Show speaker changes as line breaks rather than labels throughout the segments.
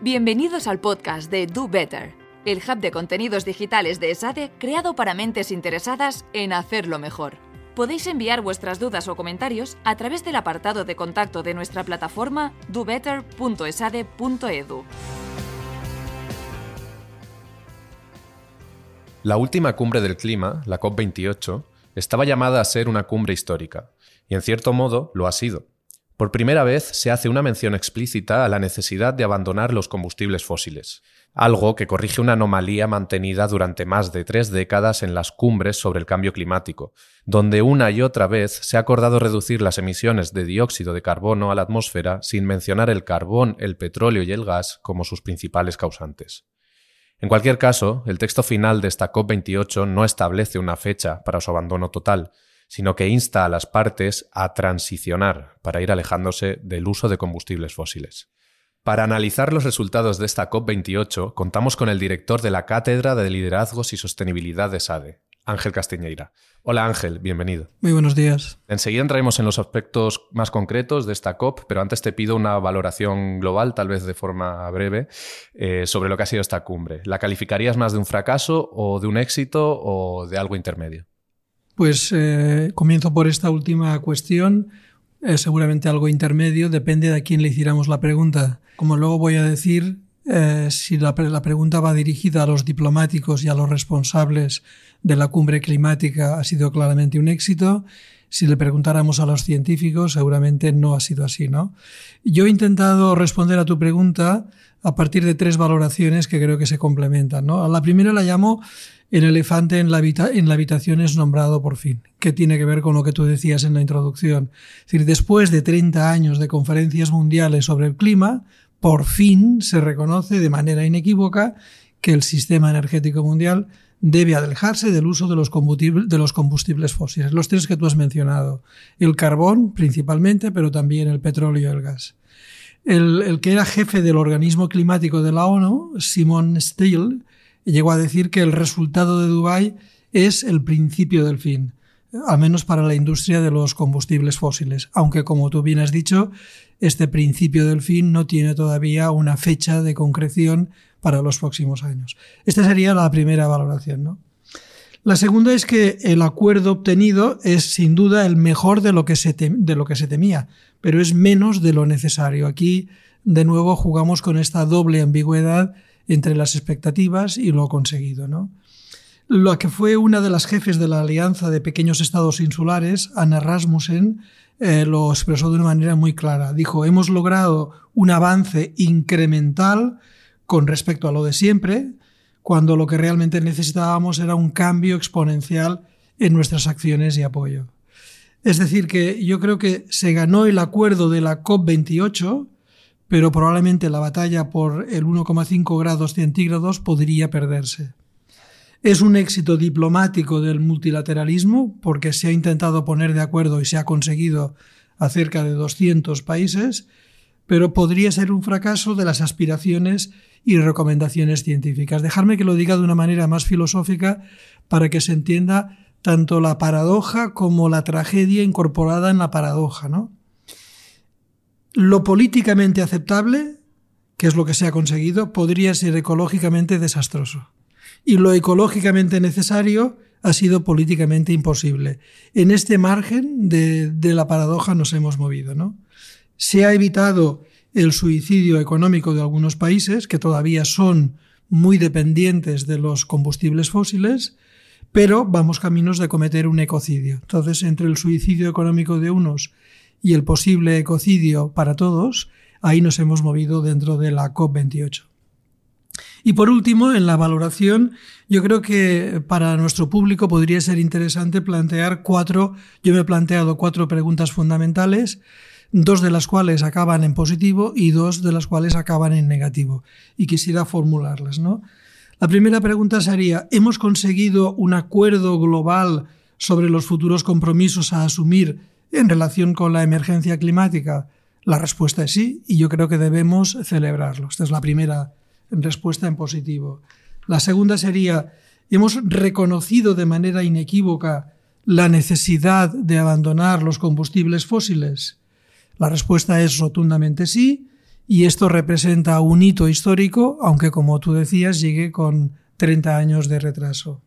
Bienvenidos al podcast de Do Better, el hub de contenidos digitales de ESADE creado para mentes interesadas en hacerlo mejor. Podéis enviar vuestras dudas o comentarios a través del apartado de contacto de nuestra plataforma dobetter.esade.edu.
La última cumbre del clima, la COP28, estaba llamada a ser una cumbre histórica, y en cierto modo lo ha sido. Por primera vez se hace una mención explícita a la necesidad de abandonar los combustibles fósiles, algo que corrige una anomalía mantenida durante más de tres décadas en las cumbres sobre el cambio climático, donde una y otra vez se ha acordado reducir las emisiones de dióxido de carbono a la atmósfera sin mencionar el carbón, el petróleo y el gas como sus principales causantes. En cualquier caso, el texto final de esta COP28 no establece una fecha para su abandono total, sino que insta a las partes a transicionar para ir alejándose del uso de combustibles fósiles. Para analizar los resultados de esta COP28, contamos con el director de la Cátedra de Liderazgos y Sostenibilidad de SADE, Ángel Castiñeira. Hola Ángel, bienvenido.
Muy buenos días.
Enseguida entraremos en los aspectos más concretos de esta COP, pero antes te pido una valoración global, tal vez de forma breve, eh, sobre lo que ha sido esta cumbre. ¿La calificarías más de un fracaso o de un éxito o de algo intermedio?
Pues eh, comienzo por esta última cuestión. Es seguramente algo intermedio, depende de a quién le hiciéramos la pregunta. Como luego voy a decir, eh, si la, la, pregunta va dirigida a los diplomáticos y a los responsables de la cumbre climática, ha sido claramente un éxito. Si le preguntáramos a los científicos, seguramente no ha sido así, ¿no? Yo he intentado responder a tu pregunta a partir de tres valoraciones que creo que se complementan, ¿no? La primera la llamo el elefante en la, en la, habitación es nombrado por fin, que tiene que ver con lo que tú decías en la introducción. Es decir, después de 30 años de conferencias mundiales sobre el clima, por fin se reconoce de manera inequívoca que el sistema energético mundial debe alejarse del uso de los, de los combustibles fósiles, los tres que tú has mencionado, el carbón principalmente, pero también el petróleo y el gas. El, el que era jefe del organismo climático de la ONU, Simon Steele, llegó a decir que el resultado de Dubái es el principio del fin, al menos para la industria de los combustibles fósiles, aunque como tú bien has dicho, este principio del fin no tiene todavía una fecha de concreción para los próximos años. Esta sería la primera valoración, ¿no? La segunda es que el acuerdo obtenido es sin duda el mejor de lo que se, de lo que se temía, pero es menos de lo necesario. Aquí, de nuevo, jugamos con esta doble ambigüedad entre las expectativas y lo conseguido. ¿no? Lo que fue una de las jefes de la Alianza de Pequeños Estados Insulares, Anna Rasmussen, eh, lo expresó de una manera muy clara. Dijo, hemos logrado un avance incremental con respecto a lo de siempre, cuando lo que realmente necesitábamos era un cambio exponencial en nuestras acciones y apoyo. Es decir, que yo creo que se ganó el acuerdo de la COP28 pero probablemente la batalla por el 1,5 grados centígrados podría perderse. Es un éxito diplomático del multilateralismo porque se ha intentado poner de acuerdo y se ha conseguido a cerca de 200 países, pero podría ser un fracaso de las aspiraciones y recomendaciones científicas. Dejarme que lo diga de una manera más filosófica para que se entienda tanto la paradoja como la tragedia incorporada en la paradoja, ¿no? Lo políticamente aceptable, que es lo que se ha conseguido, podría ser ecológicamente desastroso. Y lo ecológicamente necesario ha sido políticamente imposible. En este margen de, la paradoja nos hemos movido. ¿no? Se ha evitado el suicidio económico de algunos países, que todavía son muy dependientes de los combustibles fósiles, pero vamos caminos de cometer un ecocidio. Entonces, entre el suicidio económico de unos y el posible ecocidio para todos, ahí nos hemos movido dentro de la COP28. Y por último, en la valoración, yo creo que para nuestro público podría ser interesante plantear cuatro, yo me he planteado cuatro preguntas fundamentales, dos de las cuales acaban en positivo y dos de las cuales acaban en negativo. Y quisiera formularlas, ¿no? La primera pregunta sería, ¿hemos conseguido un acuerdo global sobre los futuros compromisos a asumir en relación con la emergencia climática? La respuesta es sí y yo creo que debemos celebrarlo. Esta es la primera respuesta en positivo. La segunda sería, hemos reconocido de manera inequívoca la necesidad de abandonar los combustibles fósiles? La respuesta es rotundamente sí, y esto representa un hito histórico, aunque como tú decías, llegue con 30 años de retraso.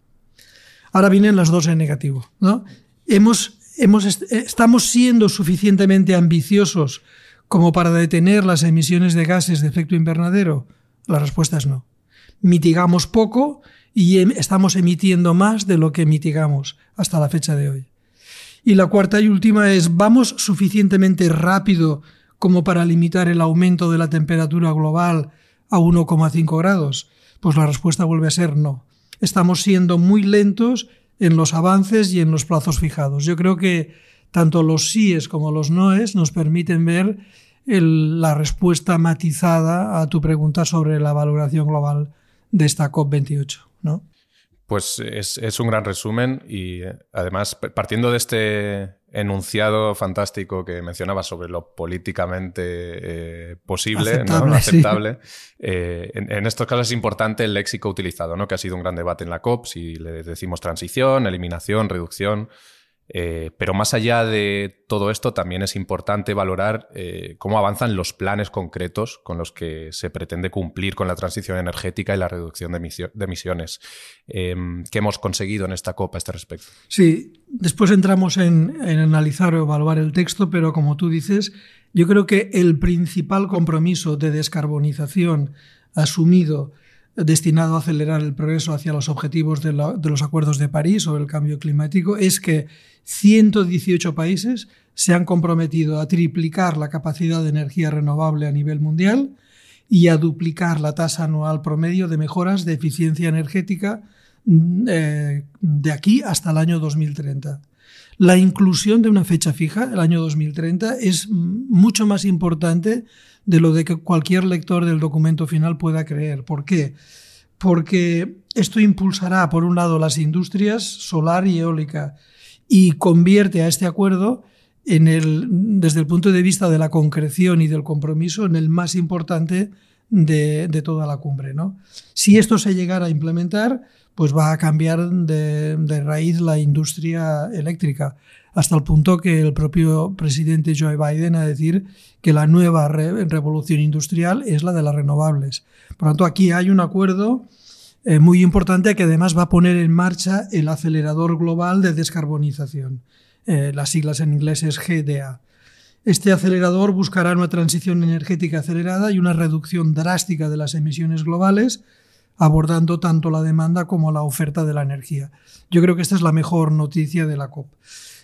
Ahora vienen las dos en negativo. ¿no? Hemos, hemos, ¿Estamos siendo suficientemente ambiciosos como para detener las emisiones de gases de efecto invernadero? La respuesta es no. Mitigamos poco y em, estamos emitiendo más de lo que mitigamos hasta la fecha de hoy. Y la cuarta y última es, ¿vamos suficientemente rápido como para limitar el aumento de la temperatura global a 1,5 grados? Pues la respuesta vuelve a ser no estamos siendo muy lentos en los avances y en los plazos fijados. Yo creo que tanto los síes como los noes nos permiten ver la respuesta matizada a tu pregunta sobre la valoración global de esta COP28. ¿no?
Pues es, es, un gran resumen y eh, además partiendo de este enunciado fantástico que mencionaba sobre lo políticamente eh, posible, aceptable, aceptable eh, en, estos casos es importante el léxico utilizado, ¿no? que ha sido un gran debate en la COP, si le decimos transición, eliminación, reducción. Eh, pero más allá de todo esto, también es importante valorar eh, cómo avanzan los planes concretos con los que se pretende cumplir con la transición energética y la reducción de, emisiones. Em, ¿Qué hemos conseguido en esta COP a este respecto?
Sí, después entramos en, en analizar o evaluar el texto, pero como tú dices, yo creo que el principal compromiso de descarbonización asumido destinado a acelerar el progreso hacia los objetivos de, los acuerdos de París sobre el cambio climático es que 118 países se han comprometido a triplicar la capacidad de energía renovable a nivel mundial y a duplicar la tasa anual promedio de mejoras de eficiencia energética mm, eh, de aquí hasta el año 2030. La inclusión de una fecha fija, el año 2030, es mucho más importante de lo de que cualquier lector del documento final pueda creer. ¿Por qué? Porque esto impulsará, por un lado, las industrias solar y eólica y convierte a este acuerdo en el, desde el punto de vista de la concreción y del compromiso en el más importante de, toda la cumbre. ¿no? Si esto se llegara a implementar, pues va a cambiar de, de raíz la industria eléctrica hasta el punto que el propio presidente Joe Biden a decir que la nueva revolución industrial es la de las renovables. Por lo tanto, aquí hay un acuerdo eh, muy importante que además va a poner en marcha el acelerador global de descarbonización. Eh, las siglas en inglés es GDA. Este acelerador buscará una transición energética acelerada y una reducción drástica de las emisiones globales, abordando tanto la demanda como la oferta de la energía. Yo creo que esta es la mejor noticia de la COP.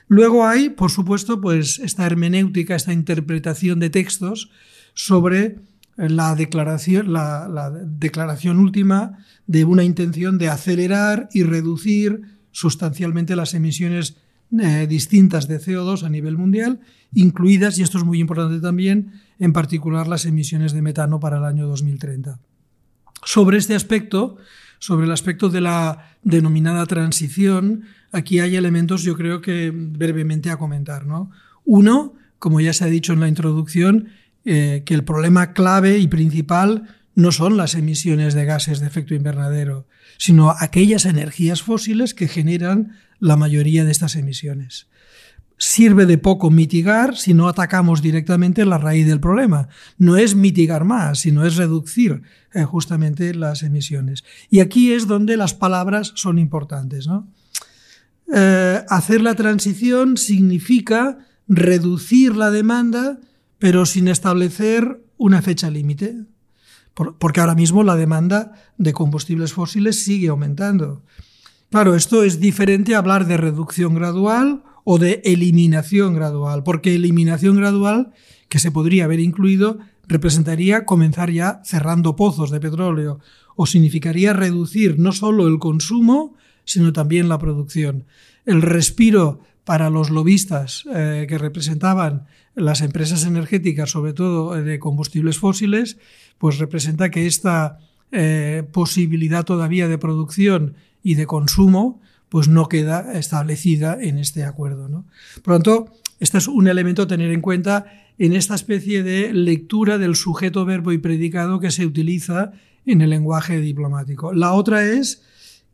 Luego hay, por supuesto, pues esta hermenéutica, esta interpretación de textos sobre la declaración, la, declaración última de una intención de acelerar y reducir sustancialmente las emisiones eh, distintas de CO2 a nivel mundial, incluidas, y esto es muy importante también, en particular las emisiones de metano para el año 2030. Sobre este aspecto, sobre el aspecto de la denominada transición, aquí hay elementos yo creo que brevemente a comentar. ¿no? Uno, como ya se ha dicho en la introducción, eh, que el problema clave y principal no son las emisiones de gases de efecto invernadero, sino aquellas energías fósiles que generan la mayoría de estas emisiones sirve de poco mitigar si no atacamos directamente la raíz del problema. No es mitigar más, sino es reducir eh, justamente las emisiones. Y aquí es donde las palabras son importantes. Eh, hacer la transición significa reducir la demanda, pero sin establecer una fecha límite. porque ahora mismo la demanda de combustibles fósiles sigue aumentando. Claro, esto es diferente a hablar de reducción gradual o de eliminación gradual, porque eliminación gradual, que se podría haber incluido, representaría comenzar ya cerrando pozos de petróleo, o significaría reducir no solo el consumo, sino también la producción. El respiro para los lobistas eh, que representaban las empresas energéticas, sobre todo de combustibles fósiles, pues representa que esta eh, posibilidad todavía de producción y de consumo pues no queda establecida en este acuerdo. ¿no? Por lo tanto, este es un elemento a tener en cuenta en esta especie de lectura del sujeto, verbo y predicado que se utiliza en el lenguaje diplomático. La otra es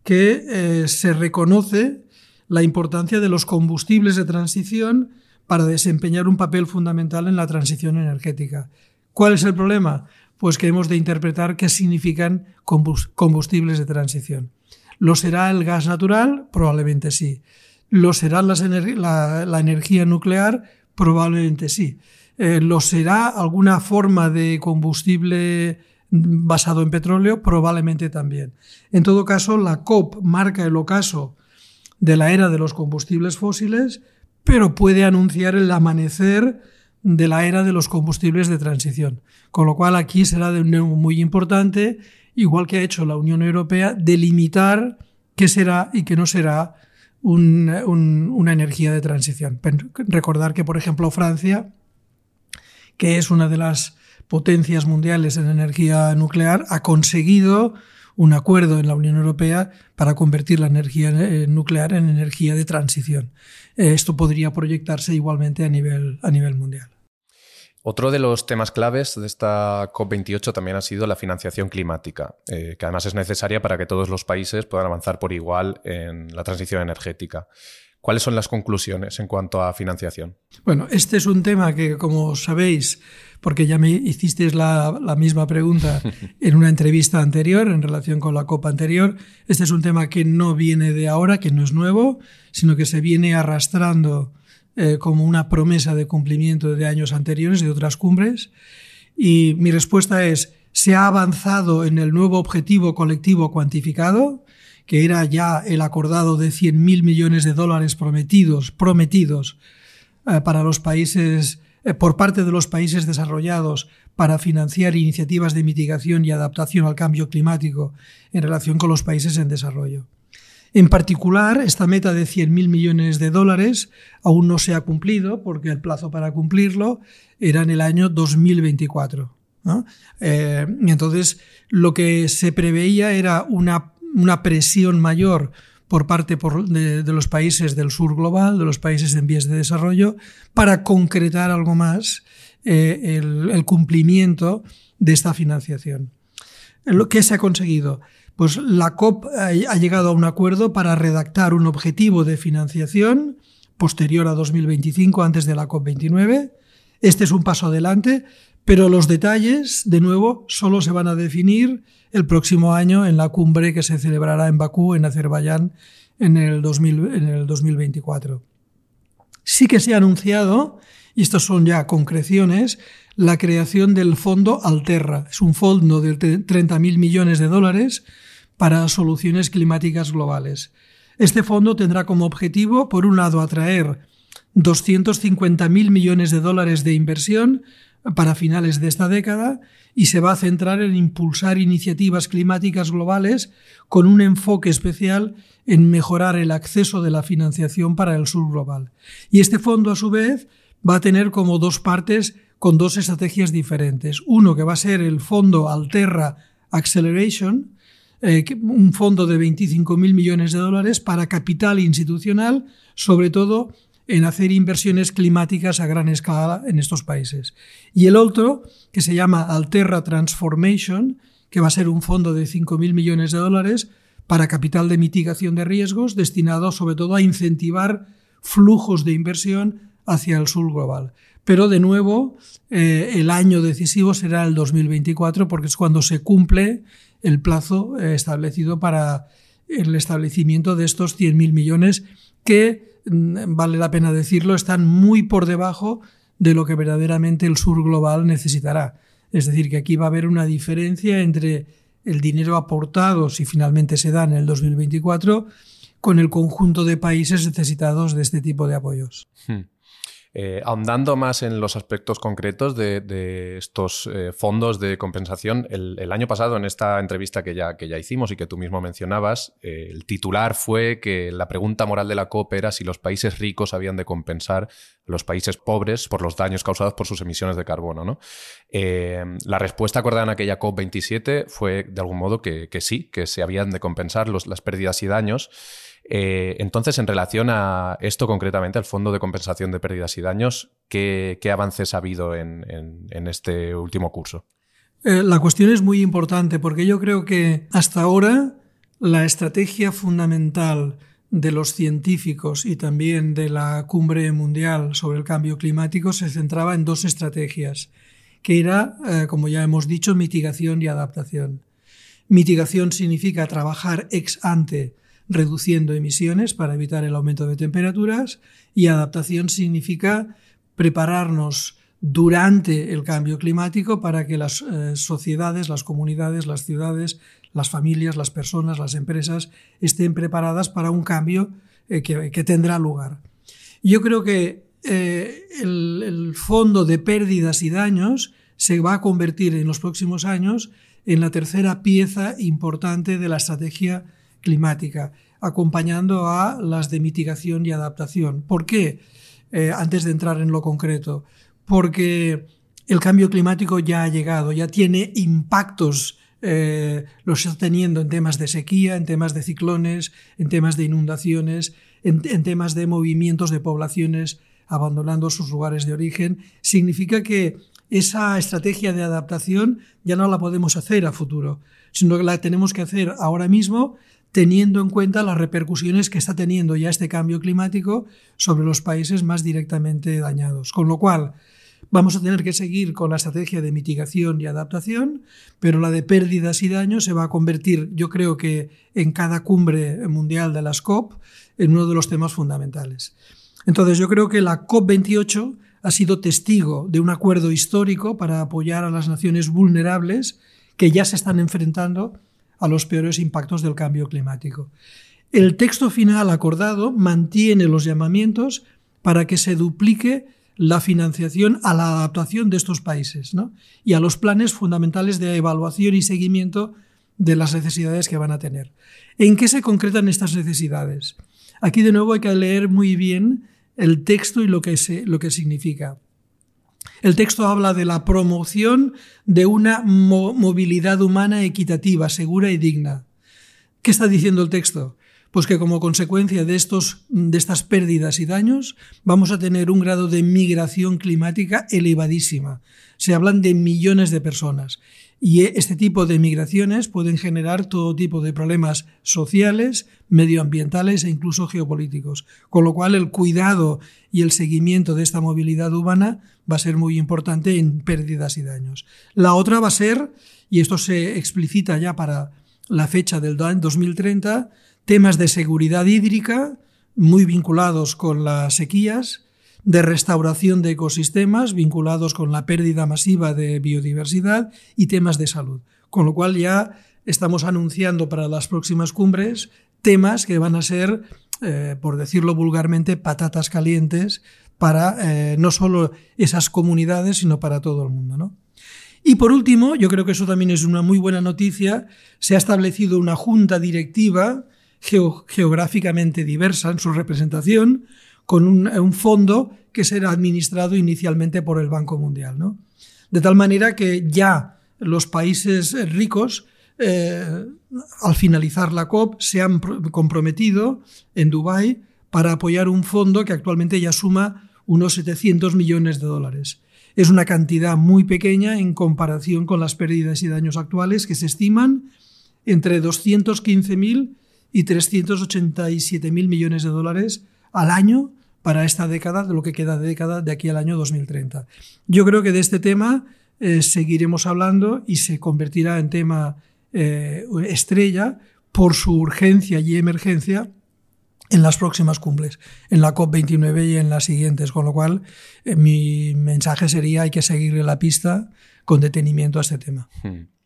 que eh, se reconoce la importancia de los combustibles de transición para desempeñar un papel fundamental en la transición energética. ¿Cuál es el problema? Pues que hemos de interpretar qué significan combustibles de transición. ¿Lo será el gas natural? Probablemente sí. ¿Lo será la, energía nuclear? Probablemente sí. Eh, ¿Lo será alguna forma de combustible basado en petróleo? Probablemente también. En todo caso, la COP marca el ocaso de la era de los combustibles fósiles, pero puede anunciar el amanecer de la era de los combustibles de transición. Con lo cual aquí será de nuevo muy importante, igual que ha hecho la Unión Europea, delimitar qué será y qué no será una energía de transición. Recordar que, por ejemplo, Francia, que es una de las potencias mundiales en energía nuclear, ha conseguido un acuerdo en la Unión Europea para convertir la energía eh, nuclear en energía de transición. Eh, esto podría proyectarse igualmente a nivel, a nivel mundial.
Otro de los temas claves de esta COP28 también ha sido la financiación climática, eh, que además es necesaria para que todos los países puedan avanzar por igual en la transición energética. ¿Cuáles son las conclusiones en cuanto a financiación?
Bueno, este es un tema que, como sabéis, porque ya me hicisteis la, la, misma pregunta en una entrevista anterior en relación con la Copa anterior, este es un tema que no viene de ahora, que no es nuevo, sino que se viene arrastrando eh, como una promesa de cumplimiento de años anteriores, de otras cumbres. Y mi respuesta es, se ha avanzado en el nuevo objetivo colectivo cuantificado, que era ya el acordado de 100.000 millones de dólares prometidos, prometidos eh, para los países, eh, por parte de los países desarrollados para financiar iniciativas de mitigación y adaptación al cambio climático en relación con los países en desarrollo. En particular, esta meta de 100.000 millones de dólares aún no se ha cumplido porque el plazo para cumplirlo era en el año 2024. Eh, entonces, lo que se preveía era una una presión mayor por parte de, los países del sur global, de los países en vías de desarrollo, para concretar algo más eh, el, cumplimiento de esta financiación. ¿Lo que se ha conseguido? Pues la COP ha, llegado a un acuerdo para redactar un objetivo de financiación posterior a 2025, antes de la COP29. Este es un paso adelante, pero los detalles, de nuevo, solo se van a definir el próximo año en la cumbre que se celebrará en Bakú, en Azerbaiyán, en el, 2024. Sí que se ha anunciado, y estos son ya concreciones, la creación del fondo Alterra. Es un fondo de 30.000 millones de dólares para soluciones climáticas globales. Este fondo tendrá como objetivo, por un lado, atraer 250.000 millones de dólares de inversión para finales de esta década y se va a centrar en impulsar iniciativas climáticas globales con un enfoque especial en mejorar el acceso de la financiación para el sur global. Y este fondo, a su vez, va a tener como dos partes con dos estrategias diferentes. Uno que va a ser el fondo Alterra Acceleration, eh, un fondo de 25.000 millones de dólares para capital institucional, sobre todo en hacer inversiones climáticas a gran escala en estos países. Y el otro, que se llama Alterra Transformation, que va a ser un fondo de 5.000 millones de dólares para capital de mitigación de riesgos, destinado sobre todo a incentivar flujos de inversión hacia el sur global. Pero de nuevo, eh, el año decisivo será el 2024 porque es cuando se cumple el plazo eh, establecido para el establecimiento de estos 100.000 millones que Mm, vale la pena decirlo, están muy por debajo de lo que verdaderamente el sur global necesitará. Es decir, que aquí va a haber una diferencia entre el dinero aportado, si finalmente se da en el 2024, con el conjunto de países necesitados de este tipo de apoyos. Hmm.
Eh, ahondando más en los aspectos concretos de, estos eh, fondos de compensación, el, año pasado en esta entrevista que ya, que ya hicimos y que tú mismo mencionabas, eh, el titular fue que la pregunta moral de la COP era si los países ricos habían de compensar los países pobres por los daños causados por sus emisiones de carbono. ¿no? la respuesta acordada en aquella COP27 fue de algún modo que, sí, que se habían de compensar las pérdidas y daños. Eh, entonces, en relación a esto concretamente, al Fondo de Compensación de Pérdidas y Daños, ¿qué, avances ha habido en, este último curso?
Eh, la cuestión es muy importante porque yo creo que hasta ahora la estrategia fundamental de los científicos y también de la cumbre mundial sobre el cambio climático se centraba en dos estrategias, que era, eh, como ya hemos dicho, mitigación y adaptación. Mitigación significa trabajar ex ante reduciendo emisiones para evitar el aumento de temperaturas y adaptación significa prepararnos durante el cambio climático para que las eh, sociedades, las comunidades, las ciudades, las familias, las personas, las empresas estén preparadas para un cambio eh, que, tendrá lugar. Yo creo que eh, el, el, fondo de pérdidas y daños se va a convertir en los próximos años en la tercera pieza importante de la estrategia climática, acompañando a las de mitigación y adaptación. ¿Por qué? antes de entrar en lo concreto porque el cambio climático ya ha llegado, ya tiene impactos, eh, los está teniendo en temas de sequía, en temas de ciclones, en temas de inundaciones, en, temas de movimientos de poblaciones abandonando sus lugares de origen. Significa que esa estrategia de adaptación ya no la podemos hacer a futuro, sino que la tenemos que hacer ahora mismo teniendo en cuenta las repercusiones que está teniendo ya este cambio climático sobre los países más directamente dañados. Con lo cual, Vamos a tener que seguir con la estrategia de mitigación y adaptación, pero la de pérdidas y daños se va a convertir, yo creo que en cada cumbre mundial de las COP, en uno de los temas fundamentales. Entonces, yo creo que la COP28 ha sido testigo de un acuerdo histórico para apoyar a las naciones vulnerables que ya se están enfrentando a los peores impactos del cambio climático. El texto final acordado mantiene los llamamientos para que se duplique la financiación a la adaptación de estos países y a los planes fundamentales de evaluación y seguimiento de las necesidades que van a tener. ¿En qué se concretan estas necesidades? Aquí de nuevo hay que leer muy bien el texto y lo que, lo que significa. El texto habla de la promoción de una movilidad humana equitativa, segura y digna. ¿Qué está diciendo el texto? Pues que como consecuencia de, estos, de estas pérdidas y daños vamos a tener un grado de migración climática elevadísima. Se hablan de millones de personas. Y este tipo de migraciones pueden generar todo tipo de problemas sociales, medioambientales e incluso geopolíticos. Con lo cual el cuidado y el seguimiento de esta movilidad humana va a ser muy importante en pérdidas y daños. La otra va a ser, y esto se explicita ya para la fecha del 2030, temas de seguridad hídrica muy vinculados con las sequías, de restauración de ecosistemas vinculados con la pérdida masiva de biodiversidad y temas de salud. Con lo cual ya estamos anunciando para las próximas cumbres temas que van a ser, eh, por decirlo vulgarmente, patatas calientes para eh, no solo esas comunidades, sino para todo el mundo. Y por último, yo creo que eso también es una muy buena noticia, se ha establecido una junta directiva geográficamente diversa en su representación, con un, fondo que será administrado inicialmente por el Banco Mundial. ¿no? De tal manera que ya los países ricos, eh, al finalizar la COP, se han comprometido en Dubái para apoyar un fondo que actualmente ya suma unos 700 millones de dólares. Es una cantidad muy pequeña en comparación con las pérdidas y daños actuales que se estiman entre 215.000 y 387 mil millones de dólares al año para esta década, de lo que queda de década de aquí al año 2030. Yo creo que de este tema eh, seguiremos hablando y se convertirá en tema eh, estrella por su urgencia y emergencia en las próximas cumbres, en la COP29 y en las siguientes, con lo cual eh, mi mensaje sería hay que seguirle la pista con detenimiento a este tema. Hmm.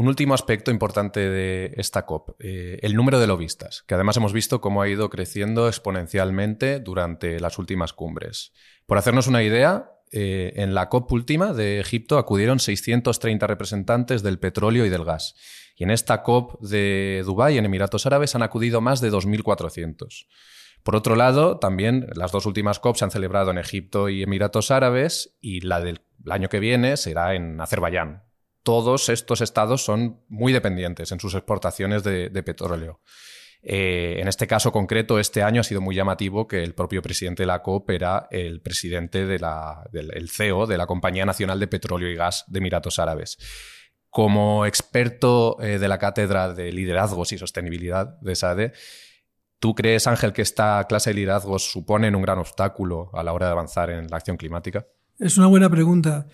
Un último aspecto importante de esta COP, eh, el número de lobistas, que además hemos visto cómo ha ido creciendo exponencialmente durante las últimas cumbres. Por hacernos una idea, eh, en la COP última de Egipto acudieron 630 representantes del petróleo y del gas. Y en esta COP de Dubái, en Emiratos Árabes, han acudido más de 2.400. Por otro lado, también las dos últimas COP se han celebrado en Egipto y Emiratos Árabes y la del año que viene será en Azerbaiyán, todos estos estados son muy dependientes en sus exportaciones de, petróleo. Eh, en este caso concreto, este año ha sido muy llamativo que el propio presidente de la COP era el presidente del CEO de la Compañía Nacional de Petróleo y Gas de Emiratos Árabes. Como experto eh, de la cátedra de liderazgos y sostenibilidad de SADE, ¿Tú crees, Ángel, que esta clase de liderazgos suponen un gran obstáculo a la hora de avanzar en la acción climática?
Es una buena pregunta.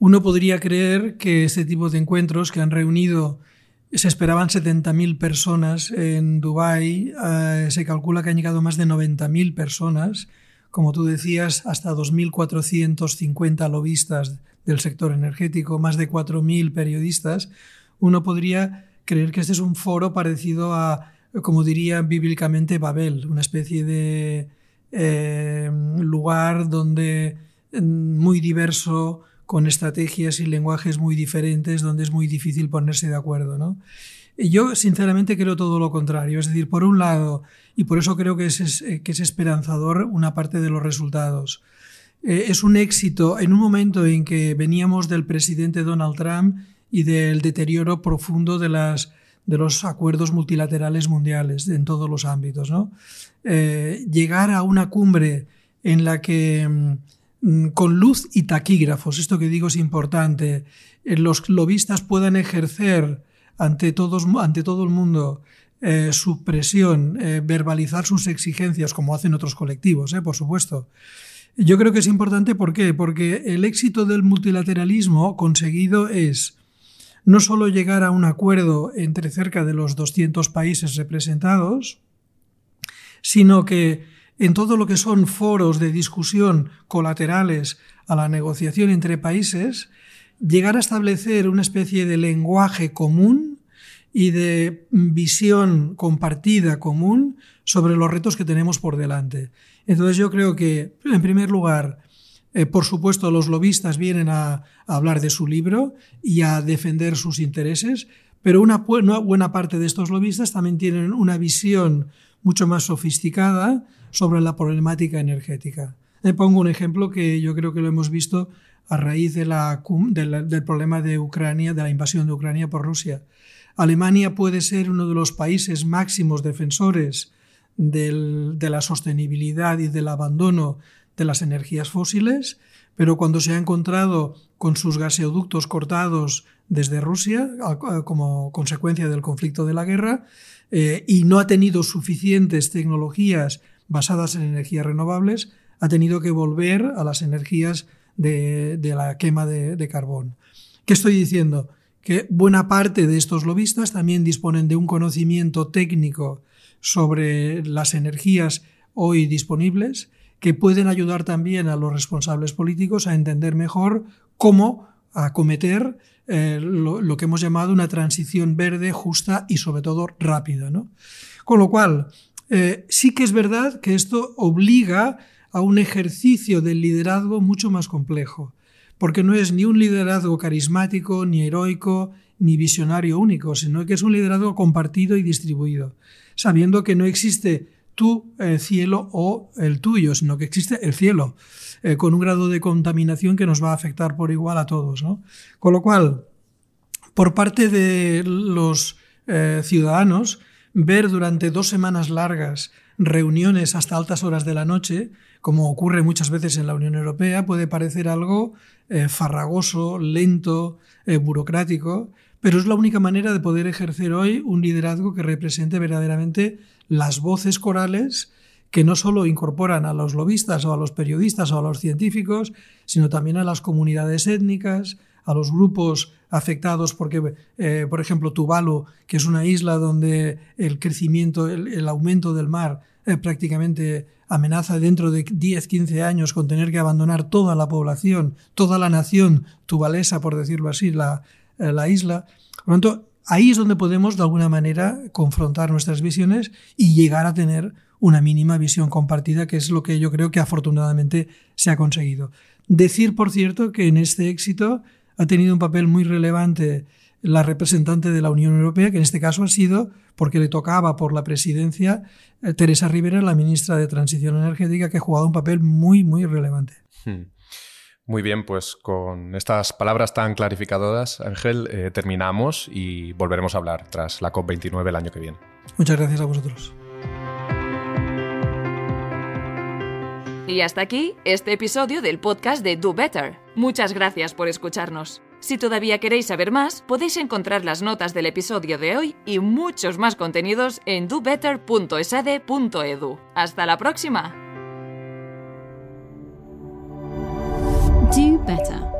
Uno podría creer que este tipo de encuentros que han reunido, se esperaban 70.000 personas en Dubái, eh, se calcula que han llegado más de 90.000 personas, como tú decías, hasta 2.450 lobistas del sector energético, más de 4.000 periodistas. Uno podría creer que este es un foro parecido a, como diría bíblicamente, Babel, una especie de eh, lugar donde mm, muy diverso, con estrategias y lenguajes muy diferentes, donde es muy difícil ponerse de acuerdo. ¿no? Yo sinceramente creo todo lo contrario. Es decir, por un lado, y por eso creo que es, que es esperanzador una parte de los resultados. Eh, es un éxito en un momento en que veníamos del presidente Donald Trump y del deterioro profundo de, las, de los acuerdos multilaterales mundiales en todos los ámbitos. ¿no? Eh, llegar a una cumbre en la que Mm, con luz y taquígrafos, esto que digo es importante, eh, los lobistas puedan ejercer ante, todos, ante todo el mundo eh, su presión, eh, verbalizar sus exigencias, como hacen otros colectivos, por supuesto. Yo creo que es importante, ¿por qué? Porque el éxito del multilateralismo conseguido es no solo llegar a un acuerdo entre cerca de los 200 países representados, sino que en todo lo que son foros de discusión colaterales a la negociación entre países, llegar a establecer una especie de lenguaje común y de visión compartida común sobre los retos que tenemos por delante. Entonces yo creo que, en primer lugar, eh, por supuesto, los lobistas vienen a, hablar de su libro y a defender sus intereses, pero una, una buena parte de estos lobistas también tienen una visión mucho más sofisticada sobre la problemática energética. Le pongo un ejemplo que yo creo que lo hemos visto a raíz del problema de Ucrania, de la invasión de Ucrania por Rusia. Alemania puede ser uno de los países máximos defensores de la sostenibilidad y del abandono de las energías fósiles, pero cuando se ha encontrado con sus gaseoductos cortados desde Rusia como consecuencia del conflicto de la guerra eh, y no ha tenido suficientes tecnologías basadas en energías renovables, ha tenido que volver a las energías de, la quema de, carbón. ¿Qué estoy diciendo? Que buena parte de estos lobistas también disponen de un conocimiento técnico sobre las energías hoy disponibles que pueden ayudar también a los responsables políticos a entender mejor cómo acometer eh, lo, que hemos llamado una transición verde, justa y sobre todo rápida. Con lo cual, eh, sí que es verdad que esto obliga a un ejercicio del liderazgo mucho más complejo, porque no es ni un liderazgo carismático, ni heroico, ni visionario único, sino que es un liderazgo compartido y distribuido, sabiendo que no existe tu eh, cielo o el tuyo, sino que existe el cielo, eh, con un grado de contaminación que nos va a afectar por igual a todos. Con lo cual, por parte de los ciudadanos, ver durante dos semanas largas reuniones hasta altas horas de la noche, como ocurre muchas veces en la Unión Europea, puede parecer algo eh, farragoso, lento, eh, burocrático, pero es la única manera de poder ejercer hoy un liderazgo que represente verdaderamente las voces corales que no solo incorporan a los lobistas o a los periodistas o a los científicos, sino también a las comunidades étnicas, a los grupos afectados porque, eh, por ejemplo, Tuvalu, que es una isla donde el crecimiento, el, aumento del mar eh, prácticamente amenaza dentro de 10, 15 años con tener que abandonar toda la población, toda la nación tuvalesa, por decirlo así, la, eh, la isla. Por lo tanto, ahí es donde podemos, de alguna manera, confrontar nuestras visiones y llegar a tener una mínima visión compartida, que es lo que yo creo que afortunadamente se ha conseguido. Decir, por cierto, que en este éxito ha tenido un papel muy relevante la representante de la Unión Europea, que en este caso ha sido, porque le tocaba por la presidencia, eh, Teresa Rivera, la ministra de Transición Energética, que ha jugado un papel muy, muy relevante. Hmm.
Muy bien, pues con estas palabras tan clarificadoras, Ángel, eh, terminamos y volveremos a hablar tras la COP29 el año que viene.
Muchas gracias a vosotros.
Y hasta aquí este episodio del podcast de Do Better. Muchas gracias por escucharnos. Si todavía queréis saber más, podéis encontrar las notas del episodio de hoy y muchos más contenidos en dobetter.esade.edu. ¡Hasta la próxima!
Do better.